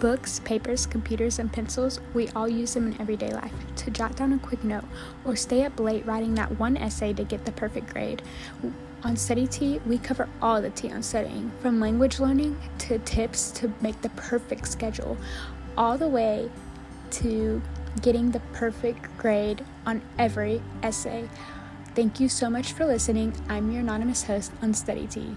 Books, papers, computers, and pencils, we all use them in everyday life to jot down a quick note or stay up late writing that one essay to get the perfect grade. On Study Tea, we cover all the tea on studying, from language learning to tips to make the perfect schedule, all the way to getting the perfect grade on every essay. Thank you so much for listening. I'm your anonymous host on Study Tea.